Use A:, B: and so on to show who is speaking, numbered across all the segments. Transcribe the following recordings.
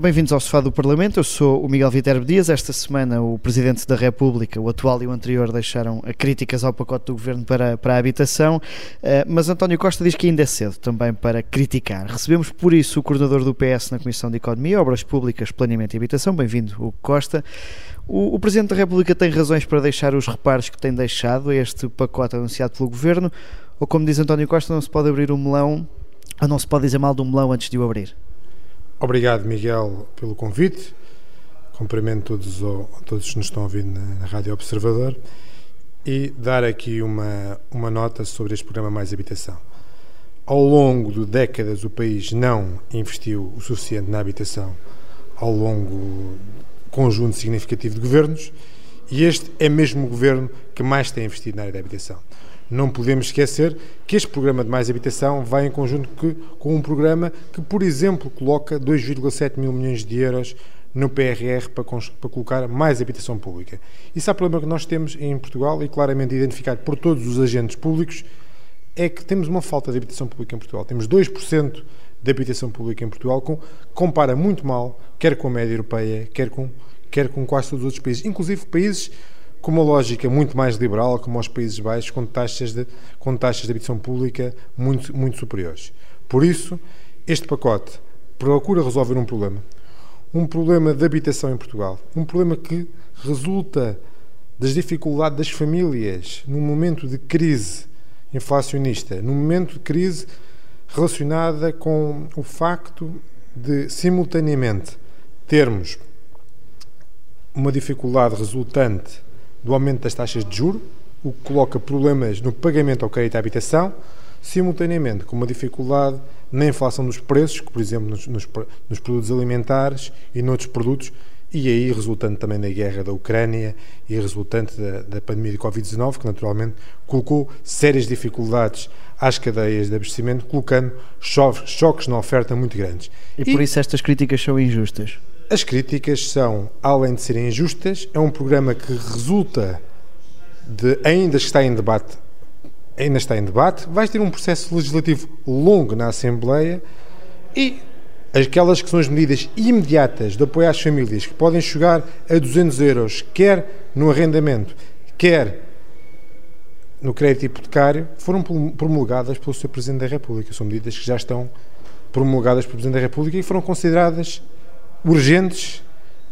A: Bem-vindos ao Sofá do Parlamento. Eu sou o Miguel Viterbo Dias. Esta semana, o Presidente da República, o atual e o anterior, deixaram críticas ao pacote do Governo para, para a habitação, eh, mas António Costa diz que ainda é cedo também para criticar. Recebemos, por isso, o coordenador do PS na Comissão de Economia, Obras Públicas, Planeamento e Habitação. Bem-vindo, o Costa. O, o Presidente da República tem razões para deixar os reparos que tem deixado a este pacote anunciado pelo Governo, ou como diz António Costa, não se pode abrir um melão, ou não se pode dizer mal de um melão antes de o abrir?
B: Obrigado, Miguel, pelo convite. Cumprimento todos, todos que nos estão ouvir na, na Rádio Observador e dar aqui uma, uma nota sobre este programa Mais Habitação. Ao longo de décadas, o país não investiu o suficiente na habitação ao longo conjunto significativo de governos e este é mesmo o governo que mais tem investido na área da habitação. Não podemos esquecer que este programa de mais habitação vai em conjunto que, com um programa que, por exemplo, coloca 2,7 mil milhões de euros no PRR para, para, colocar mais habitação pública. Isso é o problema que nós temos em Portugal e claramente identificado por todos os agentes públicos, é que temos uma falta de habitação pública em Portugal. Temos 2% de habitação pública em Portugal, com, compara muito mal, quer com a média europeia, quer com, quer com quase todos os outros países, inclusive países com uma lógica muito mais liberal, como aos Países Baixos, com taxas de, com taxas de habitação pública muito, muito superiores. Por isso, este pacote procura resolver um problema. Um problema de habitação em Portugal. Um problema que resulta das dificuldades das famílias num momento de crise inflacionista, num momento de crise relacionada com o facto de, simultaneamente, termos uma dificuldade resultante do aumento das taxas de juro, o que coloca problemas no pagamento ao crédito à habitação, simultaneamente com uma dificuldade na inflação dos preços, por exemplo, nos, nos, nos produtos alimentares e noutros produtos, e aí resultante também da guerra da Ucrânia e resultante da, da pandemia de Covid-19, que naturalmente colocou sérias dificuldades às cadeias de abastecimento, colocando choques, choques na oferta muito grandes.
A: E, e por isso estas críticas são injustas?
B: As críticas são, além de serem injustas, é um programa que resulta de, ainda está em debate, ainda está em debate, vai ter um processo legislativo longo na Assembleia e aquelas que são as medidas imediatas de apoio às famílias, que podem chegar a 200 euros, quer no arrendamento, quer no crédito hipotecário, foram promulgadas pelo Sr. Presidente da República. São medidas que já estão promulgadas pelo Presidente da República e foram consideradas urgentes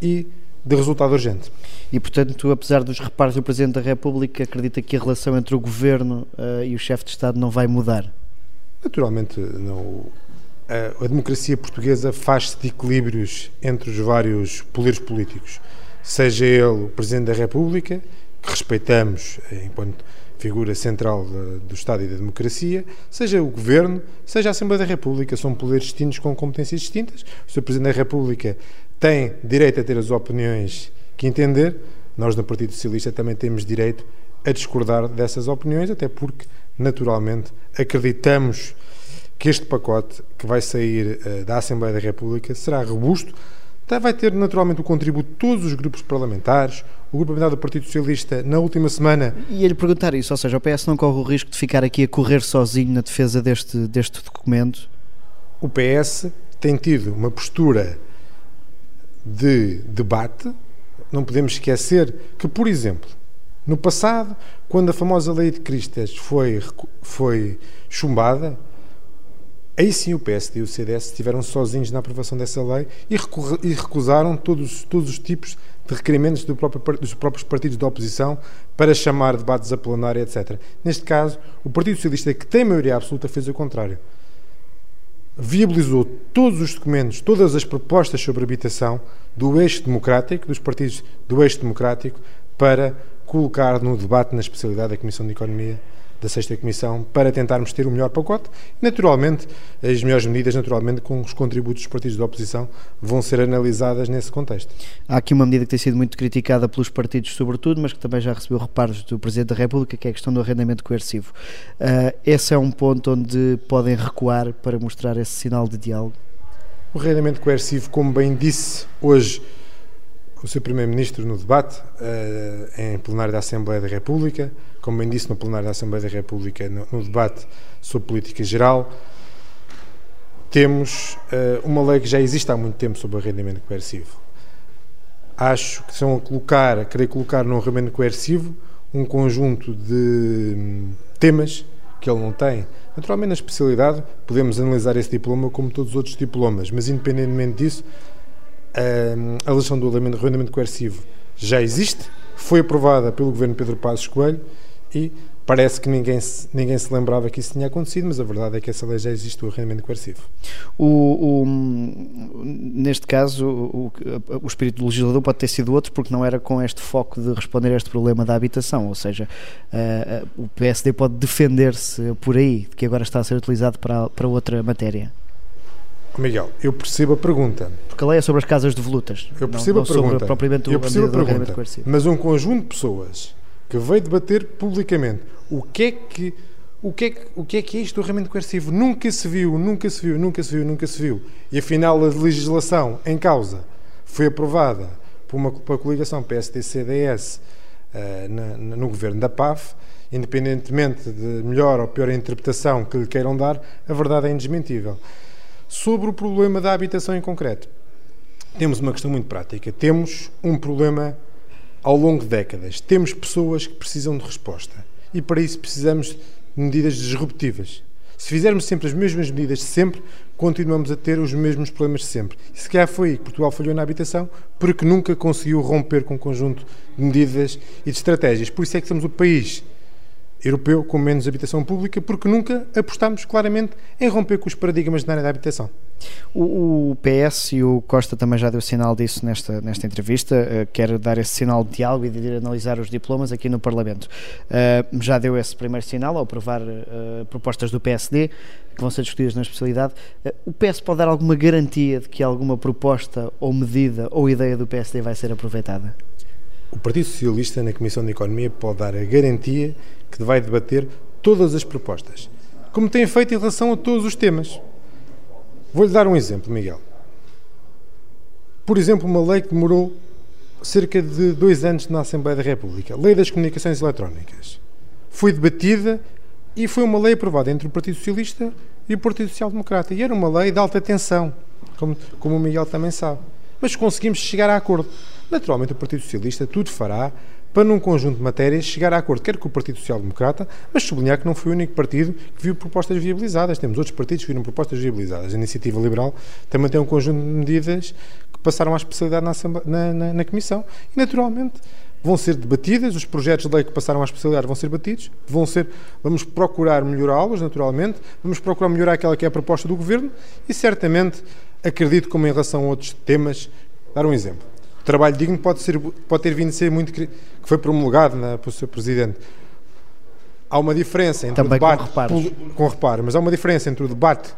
B: e de resultado urgente.
A: E, portanto, apesar dos reparos do Presidente da República, acredita que a relação entre o Governo uh, e o chefe de Estado não vai mudar?
B: Naturalmente, não. A, a democracia portuguesa faz-se de equilíbrios entre os vários poderes políticos. Seja ele o Presidente da República, que respeitamos enquanto figura central do Estado e da democracia, seja o Governo, seja a Assembleia da República, são poderes distintos com competências distintas. O Sr. Presidente da República tem direito a ter as opiniões que entender, nós no Partido Socialista também temos direito a discordar dessas opiniões, até porque, naturalmente, acreditamos que este pacote que vai sair uh, da Assembleia da República será robusto, vai ter naturalmente o contributo de todos os grupos parlamentares, o Grupo Parlamentar do Partido Socialista, na última semana.
A: E ele perguntar isso, ou seja, o PS não corre o risco de ficar aqui a correr sozinho na defesa deste, deste documento?
B: O PS tem tido uma postura de debate. Não podemos esquecer que, por exemplo, no passado, quando a famosa lei de Cristas foi, foi chumbada, Aí sim o PSD e o CDS estiveram sozinhos na aprovação dessa lei e recusaram todos, todos os tipos de requerimentos do próprio, dos próprios partidos da oposição para chamar debates a plenária, etc. Neste caso, o Partido Socialista, que tem maioria absoluta, fez o contrário. Viabilizou todos os documentos, todas as propostas sobre habitação do eixo democrático, dos partidos do eixo democrático, para colocar no debate na especialidade da Comissão de Economia da sexta comissão para tentarmos ter o melhor pacote. Naturalmente, as melhores medidas, naturalmente, com os contributos dos partidos da oposição, vão ser analisadas nesse contexto.
A: Há aqui uma medida que tem sido muito criticada pelos partidos, sobretudo, mas que também já recebeu reparos do Presidente da República, que é a questão do arrendamento coercivo. Uh, esse é um ponto onde podem recuar para mostrar esse sinal de diálogo?
B: O arrendamento coercivo, como bem disse hoje o Sr. Primeiro-Ministro no debate uh, em plenário da Assembleia da República, como bem disse no plenário da Assembleia da República, no, no debate sobre política geral, temos uh, uma lei que já existe há muito tempo sobre arrendamento coercivo. Acho que são a colocar, a querer colocar no arrendamento coercivo um conjunto de hum, temas que ele não tem. Naturalmente, na especialidade, podemos analisar esse diploma como todos os outros diplomas, mas independentemente disso, a legislação do arrendamento coercivo já existe, foi aprovada pelo governo Pedro Passos Coelho e Parece que ninguém se, ninguém se lembrava que isso tinha acontecido, mas a verdade é que essa lei já existe, o arrendamento coercivo.
A: O, o, neste caso, o, o, espírito do legislador pode ter sido outro, porque não era com este foco de responder a este problema da habitação, ou seja, uh, o PSD pode defender-se por aí, de que agora está a ser utilizado para, para outra matéria.
B: Miguel, eu percebo a pergunta.
A: Porque a lei é sobre as casas de volutas.
B: Eu percebo não, não a pergunta. Sobre,
A: propriamente
B: eu percebo a pergunta. Mas um conjunto de pessoas que veio debater publicamente o que é que o que, é que, o que é que é isto do arrendamento coercivo? Nunca se viu, nunca se viu, nunca se viu, nunca se viu. E afinal a legislação em causa foi aprovada por uma, por uma coligação PSD-CDS uh, na, no governo da PAF, independentemente de melhor ou pior interpretação que lhe queiram dar, a verdade é indesmentível. Sobre o problema da habitação em concreto, temos uma questão muito prática. Temos um problema ao longo de décadas. Temos pessoas que precisam de resposta e para isso precisamos de medidas disruptivas. Se fizermos sempre as mesmas medidas de sempre, continuamos a ter os mesmos problemas de sempre. E se calhar foi aí que Portugal falhou na habitação, porque nunca conseguiu romper com um conjunto de medidas e de estratégias. Por isso é que somos o país europeu com menos habitação pública, porque nunca apostámos claramente em romper com os paradigmas na área da habitação.
A: O, o, PS e o Costa também já deu sinal disso nesta, nesta entrevista, uh, quer dar esse sinal de diálogo e de ir analisar os diplomas aqui no Parlamento. Uh, já deu esse primeiro sinal ao aprovar uh, propostas do PSD que vão ser discutidas na especialidade. o PS pode dar alguma garantia de que alguma proposta ou medida ou ideia do PSD vai ser aproveitada?
B: O Partido Socialista, na Comissão de Economia, pode dar a garantia que vai debater todas as propostas, como tem feito em relação a todos os temas. Vou-lhe dar um exemplo, Miguel. Por exemplo, uma lei que demorou cerca de dois anos na Assembleia da República, Lei das Comunicações Eletrónicas. Foi debatida e foi uma lei aprovada entre o Partido Socialista e o Partido Social Democrata. E era uma lei de alta tensão, como, como o Miguel também sabe. Mas conseguimos chegar a acordo. Naturalmente, o Partido Socialista tudo fará para, num conjunto de matérias, chegar a acordo, quer com o Partido Social Democrata, mas sublinhar que não foi o único partido que viu propostas viabilizadas. Temos outros partidos que viram propostas viabilizadas. A Iniciativa Liberal também tem um conjunto de medidas que passaram à especialidade na, na, na, na Comissão. E, naturalmente, vão ser debatidas, os projetos de lei que passaram à especialidade vão ser debatidos, vão ser, vamos procurar melhorá-los, naturalmente, vamos procurar melhorar aquela que é a proposta do Governo e, certamente, acredito como em relação a outros temas, dar um exemplo trabalho digno pode, ser, pode ter vindo a ser muito. que foi promulgado na, pelo Sr. Presidente. Há uma diferença entre
A: Também
B: o debate.
A: Com reparos.
B: com reparo, mas há uma diferença entre o debate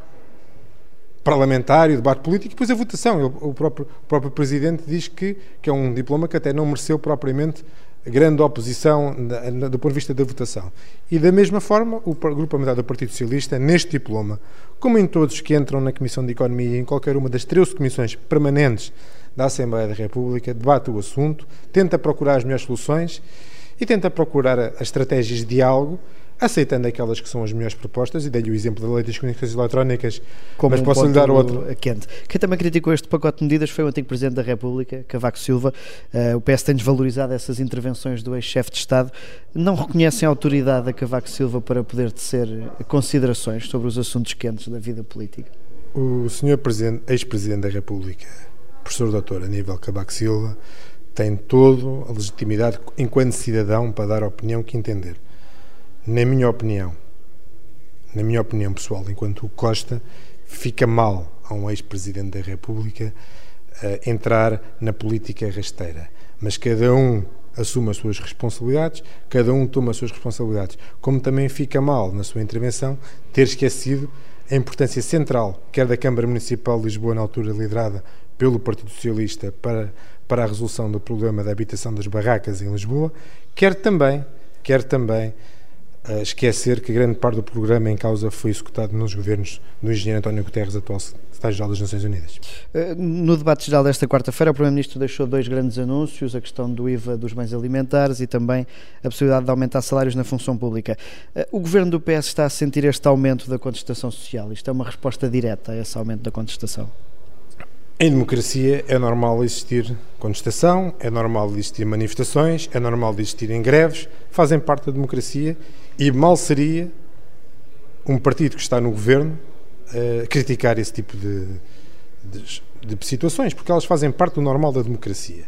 B: parlamentar e o debate político e depois a votação. o, próprio, o próprio Presidente diz que, que é um diploma que até não mereceu propriamente grande oposição do ponto de vista da votação. E da mesma forma, o Grupo Parlamentar do Partido Socialista, neste diploma, como em todos que entram na Comissão de Economia e em qualquer uma das 13 comissões permanentes da Assembleia da República, debate o assunto, tenta procurar as melhores soluções e tenta procurar as estratégias de diálogo, aceitando aquelas que são as melhores propostas, e dei-lhe o exemplo da lei das comunicações eletrónicas,
A: Como
B: mas
A: um
B: posso lhe dar outro.
A: Quente. Quem também criticou este pacote de medidas foi o antigo Presidente da República, Cavaco Silva. Uh, o PS tem desvalorizado essas intervenções do ex-chefe de Estado. Não reconhecem a autoridade a Cavaco Silva para poder tecer considerações sobre os assuntos quentes da vida política?
B: O senhor ex-presidente da República professor doutor Aníbal Cabaco Silva tem toda a legitimidade enquanto cidadão para dar a opinião que entender. Na minha opinião, na minha opinião pessoal, enquanto o Costa, fica mal a um ex-presidente da República uh, entrar na política rasteira. Mas cada um assume as suas responsabilidades, cada um toma as suas responsabilidades. Como também fica mal, na sua intervenção, ter esquecido a importância central, quer da Câmara Municipal de Lisboa, na altura liderada pelo Partido Socialista para, para a resolução do problema da habitação das barracas em Lisboa, quer também, quer também uh, esquecer que grande parte do programa em causa foi executado nos governos do engenheiro António Guterres, atual secretário-geral das Nações Unidas.
A: Uh, no debate geral desta quarta-feira, o Primeiro-Ministro deixou dois grandes anúncios, a questão do IVA dos bens alimentares e também a possibilidade de aumentar salários na função pública. Uh, o governo do PS está a sentir este aumento da contestação social? Isto é uma resposta direta a esse aumento da contestação?
B: Em democracia é normal existir contestação, é normal existir manifestações, é normal existirem greves, fazem parte da democracia e mal seria um partido que está no governo uh, criticar esse tipo de, de, de, situações, porque elas fazem parte do normal da democracia.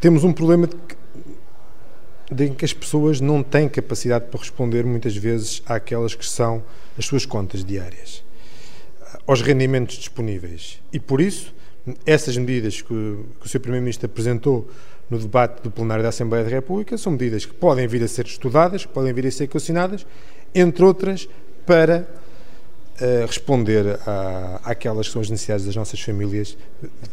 B: Temos um problema de que, de que as pessoas não têm capacidade para responder muitas vezes àquelas que são as suas contas diárias aos rendimentos disponíveis. E por isso, essas medidas que, que o Sr. Primeiro-Ministro apresentou no debate do plenário da Assembleia da República são medidas que podem vir a ser estudadas, podem vir a ser equacionadas, entre outras, para uh, responder à, àquelas que são as necessidades das nossas famílias,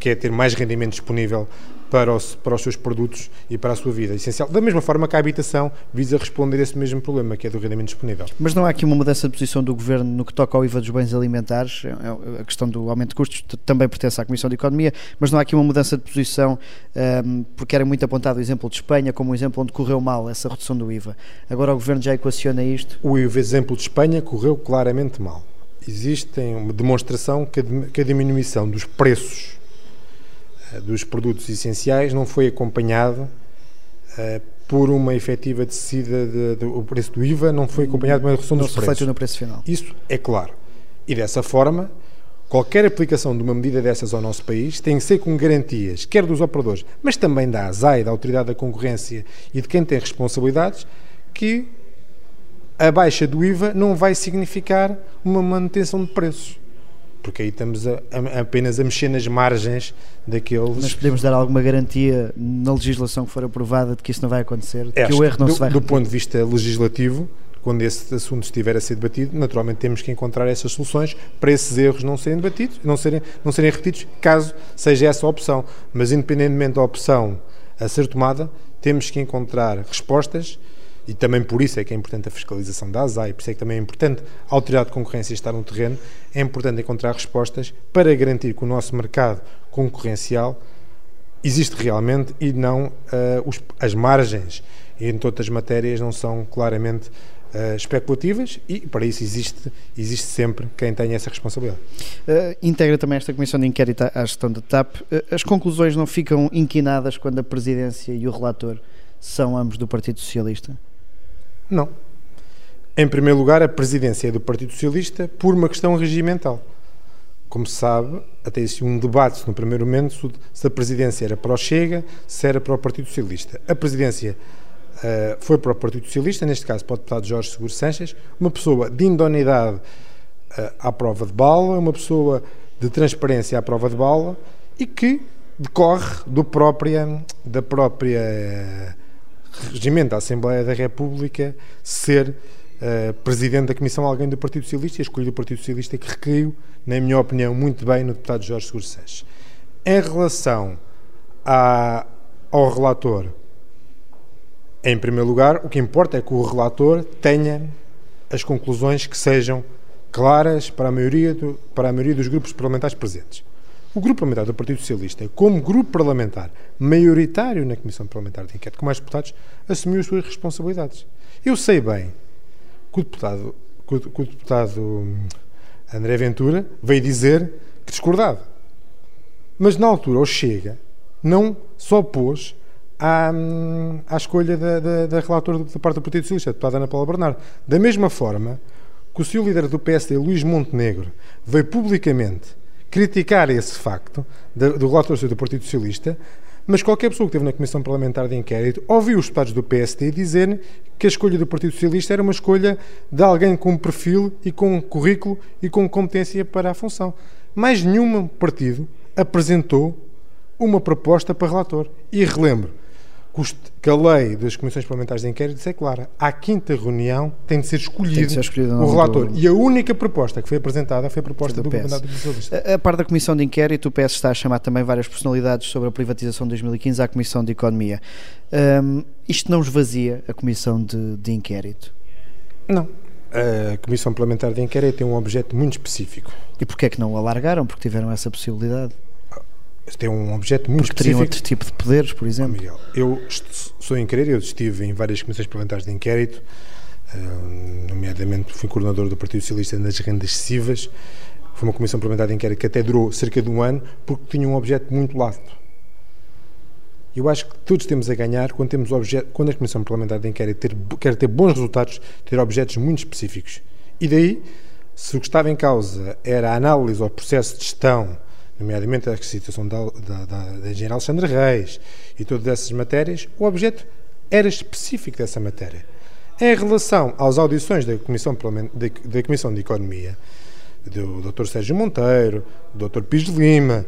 B: que é ter mais rendimento disponível para os, para os seus produtos e para a sua vida essencial. Da mesma forma que a habitação visa responder a esse mesmo problema, que é do rendimento disponível.
A: Mas não há aqui uma mudança de posição do Governo no que toca ao IVA dos bens alimentares? É, é, a questão do aumento de custos também pertence à Comissão de Economia, mas não há aqui uma mudança de posição, um, porque era muito apontado o exemplo de Espanha como um exemplo onde correu mal essa redução do IVA. Agora o Governo já equaciona isto?
B: O exemplo de Espanha correu claramente mal. Existe uma demonstração que a diminuição dos preços dos produtos essenciais não foi acompanhado uh, por uma efetiva descida de, de, o preço do IVA, não foi acompanhado de uma redução
A: não
B: dos preços.
A: no preço final.
B: Isso é claro. E dessa forma, qualquer aplicação de uma medida dessas ao nosso país tem que ser com garantias, quer dos operadores, mas também da ASAI, da Autoridade da Concorrência e de quem tem responsabilidades, que a baixa do IVA não vai significar uma manutenção de preços porque aí estamos a, a, apenas a mexer nas margens daqueles.
A: Mas podemos dar alguma garantia na legislação que for aprovada de que isso não vai acontecer, de que o erro não
B: do,
A: se vai
B: Do ponto de vista legislativo, quando esse assunto estiver a ser debatido, naturalmente temos que encontrar essas soluções para esses erros não serem debatidos, não serem, não serem repetidos, caso seja essa a opção. Mas independentemente da opção a ser tomada, temos que encontrar respostas e também por isso é que é importante a fiscalização da ASAI, por isso é que também é importante a autoridade de concorrência estar no terreno, é importante encontrar respostas para garantir que o nosso mercado concorrencial existe realmente e não uh, os, as margens em todas as matérias não são claramente uh, especulativas e para isso existe, existe sempre quem tenha essa responsabilidade.
A: Uh, integra também esta comissão de inquérito à gestão da TAP. as conclusões não ficam inquinadas quando a presidência e o relator são ambos do Partido Socialista?
B: Não. Em primeiro lugar, a presidência é do Partido Socialista por uma questão regimental. Como se sabe, até existiu um debate no primeiro momento se a presidência era para o Chega, se era para o Partido Socialista. A presidência uh, foi para o Partido Socialista, neste caso para o deputado Jorge Seguro Sanches, uma pessoa de indonidade uh, à prova de bala, uma pessoa de transparência à prova de bala e que decorre do própria, da própria regimento da Assembleia da República ser uh, presidente da Comissão alguém do Partido Socialista e a do Partido Socialista que recaiu, na minha opinião, muito bem no deputado Jorge Seguro Sanches. Em relação à, ao relator, em primeiro lugar, o que importa é que o relator tenha as conclusões que sejam claras para a maioria, do, para a maioria dos grupos parlamentares presentes. O Grupo Parlamentar do Partido Socialista, como grupo parlamentar maioritário na Comissão Parlamentar de Inquérito, com mais deputados, assumiu as suas responsabilidades. Eu sei bem que o deputado, que o, deputado hum, André Ventura veio dizer que discordava. Mas na altura o Chega não se opôs à, hum, à escolha da, da, da relatora da parte do Partido Socialista, a deputada Ana Paula Bernardo. Da mesma forma que o seu líder do PSD, Luís Montenegro, veio publicamente criticar esse facto do relator do Partido Socialista, mas qualquer pessoa que esteve na Comissão Parlamentar de Inquérito ouviu os deputados do PSD dizer que a escolha do Partido Socialista era uma escolha de alguém com perfil e com currículo e com competência para a função. Mais nenhum partido apresentou uma proposta para relator. E relembro que a lei das comissões parlamentares de inquérito é clara. À quinta reunião tem de ser escolhido,
A: ser escolhido
B: o relator. Do... E a única proposta que foi apresentada foi a proposta do, do.
A: A, a par da Comissão de Inquérito, o PS está a chamar também várias personalidades sobre a privatização de 2015 à Comissão de Economia. Um, isto não esvazia a Comissão de, de Inquérito?
B: Não. A Comissão Parlamentar de Inquérito tem um objeto muito específico.
A: E porquê é que não o alargaram? Porque tiveram essa possibilidade?
B: Tem um objeto muito
A: Porque
B: específico.
A: outro tipo de poderes, por exemplo?
B: Miguel, eu sou inquérito, eu estive em várias comissões parlamentares de inquérito, eh, nomeadamente fui coordenador do Partido Socialista nas rendas excessivas. Foi uma comissão parlamentar de inquérito que até durou cerca de um ano, porque tinha um objeto muito lato. Eu acho que todos temos a ganhar quando, temos objeto, quando a Comissão Parlamentar de Inquérito ter, quer ter bons resultados, ter objetos muito específicos. E daí, se o que estava em causa era a análise ao processo de gestão nomeadamente a situação da, da, da, da engenheira Alexandre Reis e todas essas matérias, o objeto era específico dessa matéria. Em relação às audições da Comissão, da Comissão de Economia, do Dr. Sérgio Monteiro, do Dr. Pires Lima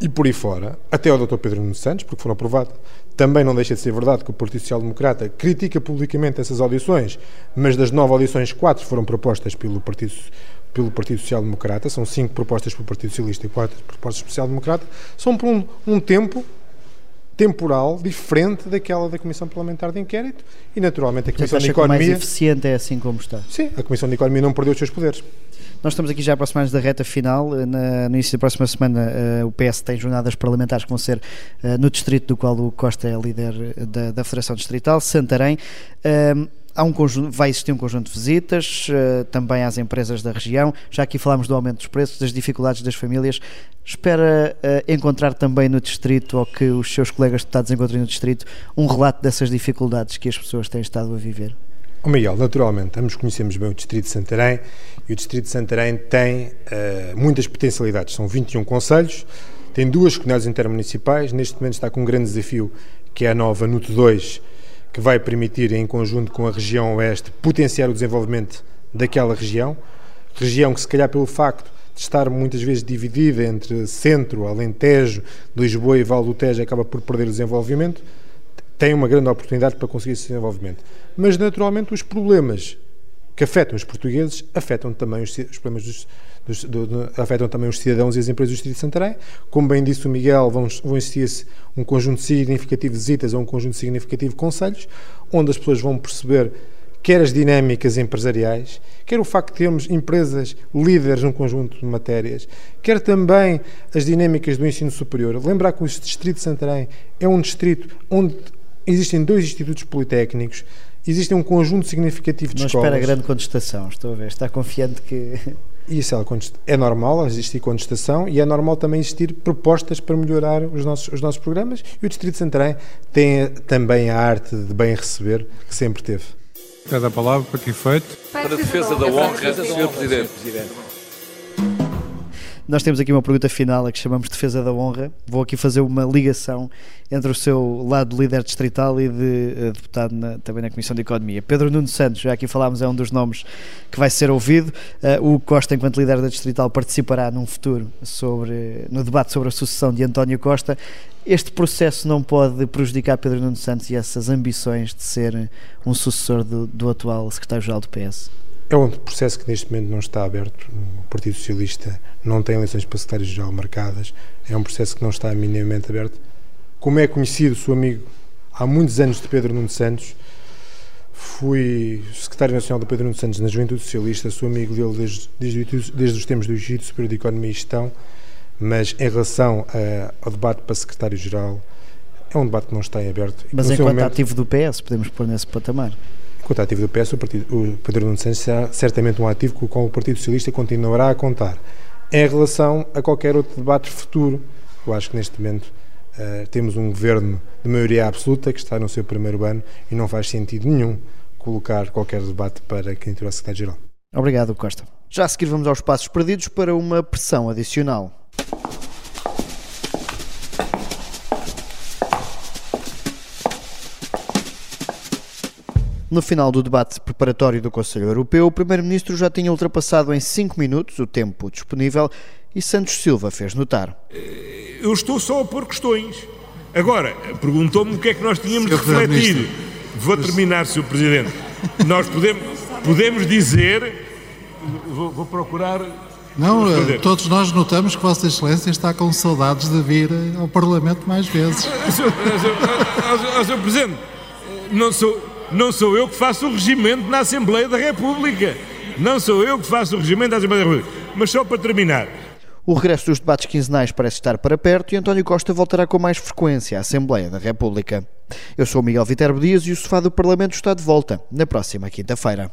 B: e por aí fora, até ao Dr. Pedro Nuno Santos, porque foram aprovadas, também não deixa de ser verdade que o Partido Social Democrata critica publicamente essas audições, mas das nove audições, quatro foram propostas pelo Partido pelo Partido Social Democrata, são cinco propostas pelo Partido Socialista e quatro propostas pelo Social Democrata, são por um, um tempo temporal diferente daquela da Comissão Parlamentar de Inquérito e, naturalmente, a Comissão
A: de
B: Economia.
A: Mais eficiente é assim como está.
B: Sim, a Comissão de Economia não perdeu os seus poderes.
A: Nós estamos aqui já aproximados da reta final. Na, no início da próxima semana, uh, o PS tem jornadas parlamentares que vão ser uh, no distrito do qual o Costa é líder da, da Federação Distrital, Santarém. Uh, há um conjunto, vai existir um conjunto de visitas uh, também às empresas da região. Já aqui falámos do aumento dos preços, das dificuldades das famílias. Espera uh, encontrar também no distrito, ou que os seus colegas deputados encontrem no distrito, um relato dessas dificuldades que as pessoas têm estado a viver?
B: Oh Miguel, naturalmente, ambos conhecemos bem o Distrito de Santarém e o Distrito de Santarém tem uh, muitas potencialidades. São 21 conselhos, tem duas comunidades intermunicipais, neste momento está com um grande desafio que é a nova NUT 2, que vai permitir, em conjunto com a região oeste, potenciar o desenvolvimento daquela região. Região que, se calhar, pelo facto de estar muitas vezes dividida entre centro, Alentejo, Lisboa e Val do Tejo, acaba por perder o desenvolvimento, tem uma grande oportunidade para conseguir esse desenvolvimento. Mas, naturalmente, os problemas que afetam os portugueses afetam também os, os problemas dos, dos, do, do, afetam também os cidadãos e as empresas do Distrito de Santarém. Como bem disse o Miguel, vão, vão existir um conjunto significativo de visitas ou um conjunto significativo de conselhos, onde as pessoas vão perceber quer as dinâmicas empresariais, quer o facto de termos empresas líderes num conjunto de matérias, quer também as dinâmicas do ensino superior. Lembrar que o Distrito de Santarém é um distrito onde existem dois institutos politécnicos, existe um conjunto significativo de
A: Não
B: escolas.
A: Não espera grande contestação, estou a ver. Está confiante que...
B: Isso é normal existir contestação e é normal também existir propostas para melhorar os nossos, os nossos programas e o Distrito de Santarém tem também a arte de bem receber que sempre teve.
C: Cada palavra para que efeito?
D: Para a defesa da honra, Sr. Presidente.
A: Nós temos aqui uma pergunta final a que chamamos de defesa da honra. Vou aqui fazer uma ligação entre o seu lado de líder distrital e de uh, deputado na, também na Comissão de Economia. Pedro Nuno Santos, já aqui falámos, é um dos nomes que vai ser ouvido. Uh, o Costa, enquanto líder da distrital, participará num futuro sobre, no debate sobre a sucessão de António Costa. Este processo não pode prejudicar Pedro Nuno Santos e essas ambições de ser um sucessor do, do atual secretário-geral do PS?
B: É um processo que neste momento não está aberto. O Partido Socialista não tem eleições para secretário-geral marcadas. É um processo que não está minimamente aberto. Como é conhecido, sou amigo há muitos anos de Pedro Nuno Santos. Fui secretário nacional do Pedro Nuno Santos na Juventude Socialista, sou amigo dele desde, desde, desde os tempos do Instituto Superior de Economia e Gestão, mas em relação a, ao debate para secretário-geral, é um debate que não está em aberto.
A: Mas enquanto momento, ativo do PS, podemos pôr nesse patamar?
B: Enquanto ativo do PS, o, partido, o Pedro Nuno Santos será certamente um ativo com o qual o Partido Socialista continuará a contar. Em relação a qualquer outro debate futuro, eu acho que neste momento uh, temos um governo de maioria absoluta que está no seu primeiro ano e não faz sentido nenhum colocar qualquer debate para quem tiver a secretário-geral.
A: Obrigado, Costa. Já a seguir vamos aos passos perdidos para uma pressão adicional. No final do debate preparatório do Conselho Europeu, o Primeiro-Ministro já tinha ultrapassado em 5 minutos o tempo disponível e Santos Silva fez notar.
E: Eu estou só a pôr questões. Agora, perguntou-me o que é que nós tínhamos de refletir. Vou terminar, Sr. Presidente. Nós podemos, podemos dizer. Vou, vou procurar.
F: Não, eh,
E: responder.
F: todos nós notamos que Vossa Excelência está com saudades de vir eh, ao Parlamento mais vezes.
E: Sr. Presidente, não sou, não sou eu que faço o regimento na Assembleia da República. Não sou eu que faço o regimento da Assembleia da República. Mas só para terminar,
A: O regresso dos debates quinzenais parece estar para perto e António Costa voltará com mais frequência à Assembleia da República. Eu sou Miguel Viterbo Dias e o sofá do Parlamento está de volta na próxima quinta-feira.